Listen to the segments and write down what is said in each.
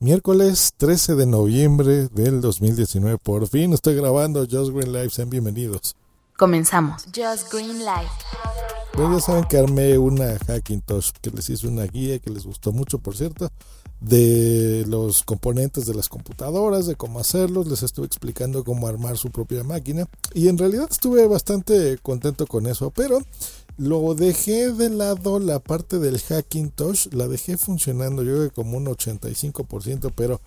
Miércoles 13 de noviembre del 2019. Por fin estoy grabando Just Green Live. Sean bienvenidos. Comenzamos. Just Green Live. Bueno, ya saben que armé una Hackintosh que les hice una guía que les gustó mucho, por cierto, de los componentes de las computadoras, de cómo hacerlos. Les estuve explicando cómo armar su propia máquina. Y en realidad estuve bastante contento con eso, pero lo dejé de lado la parte del Hackintosh, la dejé funcionando yo como un 85%, pero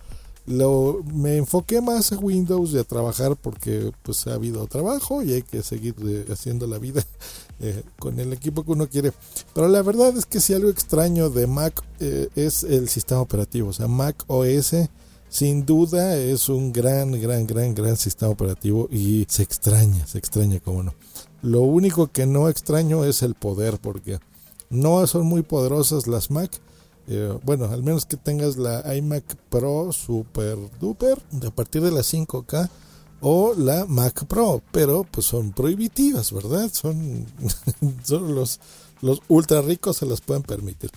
lo, me enfoqué más a Windows y a trabajar porque pues ha habido trabajo y hay que seguir eh, haciendo la vida eh, con el equipo que uno quiere. Pero la verdad es que si algo extraño de Mac eh, es el sistema operativo, o sea, Mac OS sin duda es un gran, gran, gran, gran sistema operativo y se extraña, se extraña, como no. Lo único que no extraño es el poder, porque no son muy poderosas las Mac. Eh, bueno, al menos que tengas la iMac Pro Super Duper a partir de la 5K o la Mac Pro, pero pues son prohibitivas, ¿verdad? Son, son los, los ultra ricos se las pueden permitir.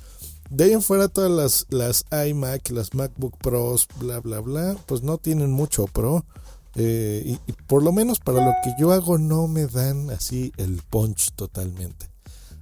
De ahí en fuera todas las, las iMac, las MacBook Pros, bla, bla, bla, pues no tienen mucho Pro. Eh, y, por lo menos para lo que yo hago no me dan así el punch totalmente.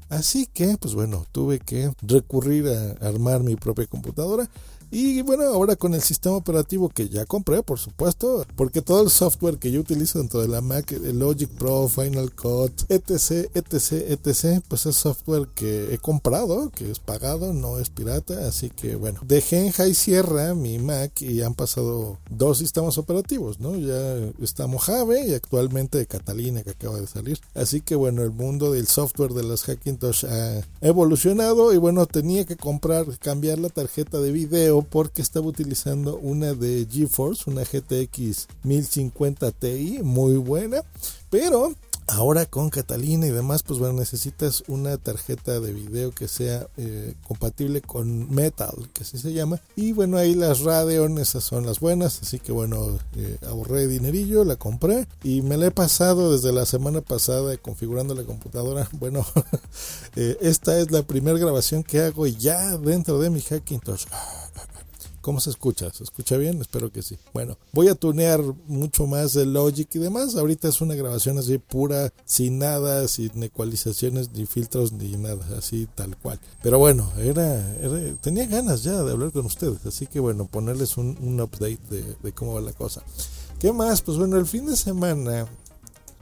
Así que, pues bueno, tuve que recurrir a armar mi propia computadora y bueno, ahora con el sistema operativo que ya compré, por supuesto, porque todo el software que yo utilizo dentro de la Mac, el Logic Pro, Final Cut, etc, etc, etc, pues es software que he comprado, que es pagado, no es pirata, así que bueno, dejé en High Sierra mi Mac y han pasado dos sistemas operativos, ¿no? Ya está Mojave y actualmente Catalina que acaba de salir. Así que bueno, el mundo del software de las Hackintosh ha evolucionado y bueno, tenía que comprar, cambiar la tarjeta de video porque estaba utilizando una de GeForce, una GTX 1050 Ti, muy buena, pero Ahora con Catalina y demás, pues bueno, necesitas una tarjeta de video que sea eh, compatible con Metal, que así se llama. Y bueno, ahí las Radeon, esas son las buenas. Así que bueno, eh, ahorré dinerillo, la compré y me la he pasado desde la semana pasada configurando la computadora. Bueno, eh, esta es la primera grabación que hago ya dentro de mi Hackintosh. ¿Cómo se escucha? ¿Se escucha bien? Espero que sí. Bueno, voy a tunear mucho más el Logic y demás. Ahorita es una grabación así pura, sin nada, sin ecualizaciones, ni filtros, ni nada, así tal cual. Pero bueno, era, tenía ganas ya de hablar con ustedes. Así que bueno, ponerles un, update de cómo va la cosa. ¿Qué más? Pues bueno, el fin de semana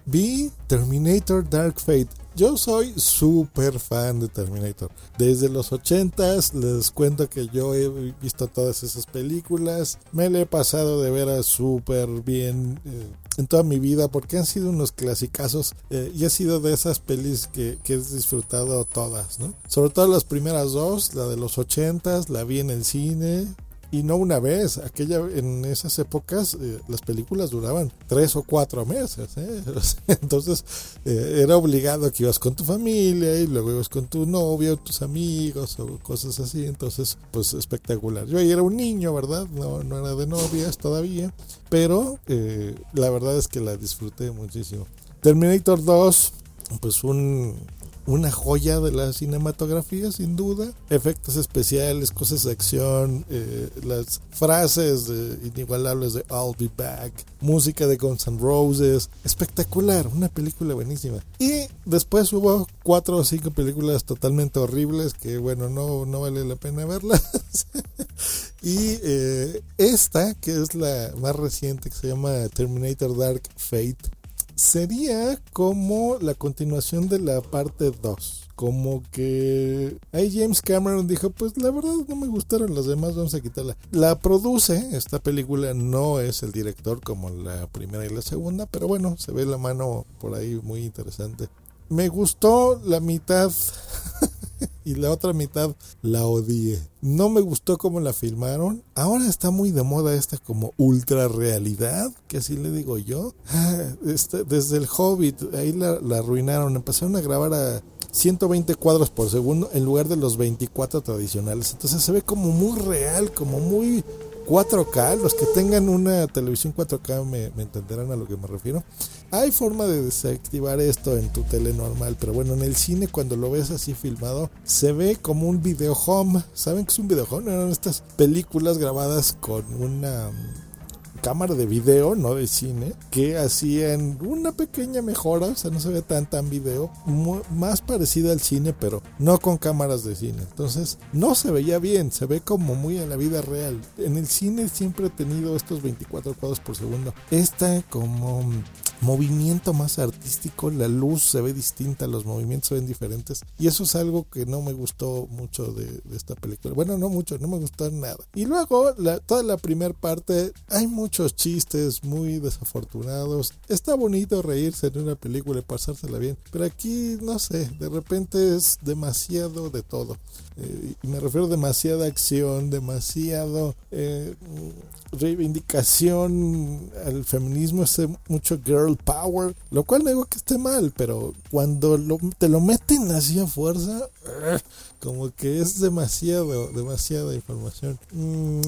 vi Terminator Dark Fate. Yo soy súper fan de Terminator. Desde los 80s les cuento que yo he visto todas esas películas. Me le he pasado de veras súper bien eh, en toda mi vida porque han sido unos clasicazos eh, y ha sido de esas pelis que, he disfrutado todas, ¿no? Sobre todo las primeras dos, la de los 80s, la vi en el cine, y no una vez, aquella en esas épocas eh, las películas duraban tres o cuatro meses, ¿eh? entonces eh, era obligado que ibas con tu familia y luego ibas con tu novio, tus amigos o cosas así, entonces pues espectacular. Yo ahí era un niño, ¿verdad? No, no era de novias todavía, pero la verdad es que la disfruté muchísimo. Terminator 2, pues un una joya de la cinematografía, sin duda. Efectos especiales, cosas de acción, eh, las frases inigualables de I'll Be Back, música de Guns N' Roses. Espectacular, una película buenísima. Y después hubo cuatro o cinco películas totalmente horribles que, bueno, no, no vale la pena verlas. y eh, esta, que es la más reciente, que se llama Terminator Dark Fate sería como la continuación de la parte 2. Como que ahí James Cameron dijo, pues la verdad no me gustaron las demás, vamos a quitarla. La produce, esta película no es el director como la primera y la segunda, pero bueno, se ve la mano por ahí muy interesante. Me gustó la mitad y la otra mitad la odié. No me gustó cómo la filmaron. Ahora está muy de moda esta como ultra realidad, que así le digo yo. Este, desde el Hobbit, ahí la, la arruinaron. Empezaron a grabar a 120 cuadros por segundo en lugar de los 24 tradicionales. Entonces se ve como muy real, como muy 4K, los que tengan una televisión 4K me, entenderán a lo que me refiero. Hay forma de desactivar esto en tu tele normal, pero bueno, en el cine cuando lo ves así filmado, se ve como un video home. ¿Saben qué es un video home? Eran estas películas grabadas con una cámara de video, no de cine, que hacían una pequeña mejora, o sea, no se ve tan tan video, más parecida al cine, pero no con cámaras de cine. Entonces, no se veía bien, se ve como muy en la vida real. En el cine siempre he tenido estos 24 cuadros por segundo. Esta como movimiento más artístico, la luz se ve distinta, los movimientos se ven diferentes y eso es algo que no me gustó mucho de, esta película. Bueno, no mucho, no me gustó nada. Y luego la, toda la primera parte hay muchos chistes muy desafortunados. Está bonito reírse en una película y pasársela bien, pero aquí no sé, de repente es demasiado de todo. Eh, y me refiero a demasiada acción, demasiado eh, reivindicación al feminismo, es mucho girl power, lo cual no digo que esté mal, pero cuando te lo meten así a fuerza, como que es demasiado, demasiada información. Mm,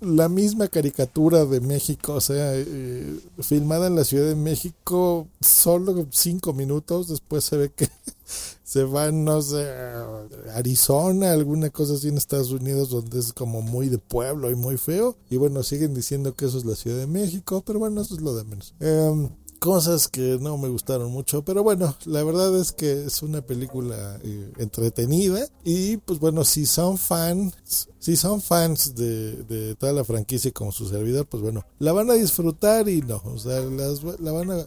la misma caricatura de México, o sea, eh, filmada en la Ciudad de México, solo cinco minutos, después se ve que se van, no sé, Arizona, alguna cosa así en Estados Unidos donde es como muy de pueblo y muy feo. Y bueno, siguen diciendo que eso es la Ciudad de México, pero bueno, eso es lo de menos. Em, cosas que no me gustaron mucho, pero bueno, la verdad es que es una película eh, entretenida y pues bueno, si son fans, si son fans de, de, toda la franquicia como su servidor, pues bueno, la van a disfrutar y no, o sea, las, la van a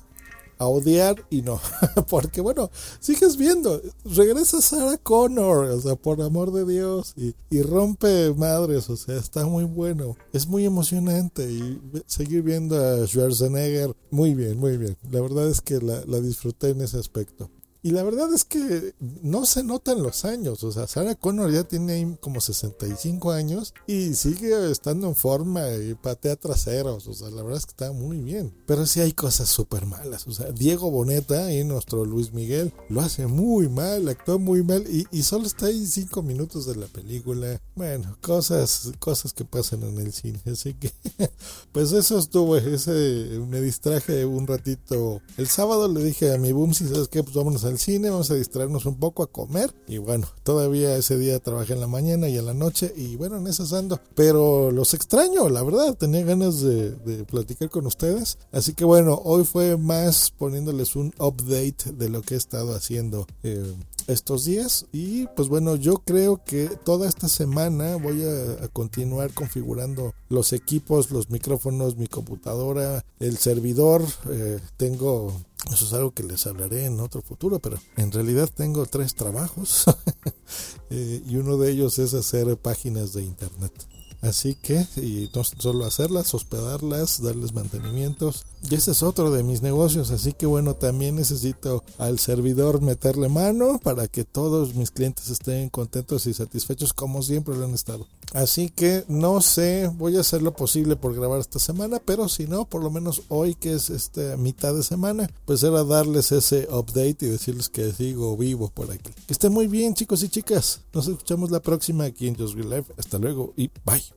a odiar y no. Porque bueno, sigues viendo, regresa Sarah Connor, o sea, por amor de Dios, y, y, rompe madres, o sea, está muy bueno. Es muy emocionante y seguir viendo a Schwarzenegger, muy bien, muy bien. La verdad es que la, la disfruté en ese aspecto. Y la verdad es que no se notan los años. O sea, Sarah Connor ya tiene como 65 años y sigue estando en forma y patea traseros. O sea, la verdad es que está muy bien. Pero sí hay cosas súper malas. O sea, Diego Boneta y nuestro Luis Miguel lo hace muy mal, actúa muy mal y, y solo está ahí 5 minutos de la película. Bueno, cosas, cosas que pasan en el cine. Así que, pues eso estuvo. Ese, me distraje un ratito. El sábado le dije a mi boom, si sabes qué, pues vámonos a al cine, vamos a distraernos un poco, a comer. Y bueno, todavía ese día trabajé en la mañana y en la noche y bueno, en esas ando. Pero los extraño, la verdad, tenía ganas de, platicar con ustedes. Así que bueno, hoy fue más poniéndoles un update de lo que he estado haciendo. Eh, estos días y pues bueno yo creo que toda esta semana voy a, continuar configurando los equipos los micrófonos mi computadora el servidor eh, tengo eso es algo que les hablaré en otro futuro, pero en realidad tengo tres trabajos eh, y uno de ellos es hacer páginas de internet. Así que, y no solo hacerlas, hospedarlas, darles mantenimientos. Y ese es otro de mis negocios. Así que bueno, también necesito al servidor meterle mano para que todos mis clientes estén contentos y satisfechos como siempre lo han estado. Así que no sé, voy a hacer lo posible por grabar esta semana, pero si no, por lo menos hoy que es esta mitad de semana, pues era darles ese update y decirles que sigo vivo por aquí. Que estén muy bien chicos y chicas. Nos escuchamos la próxima aquí en Just Live. Hasta luego y bye.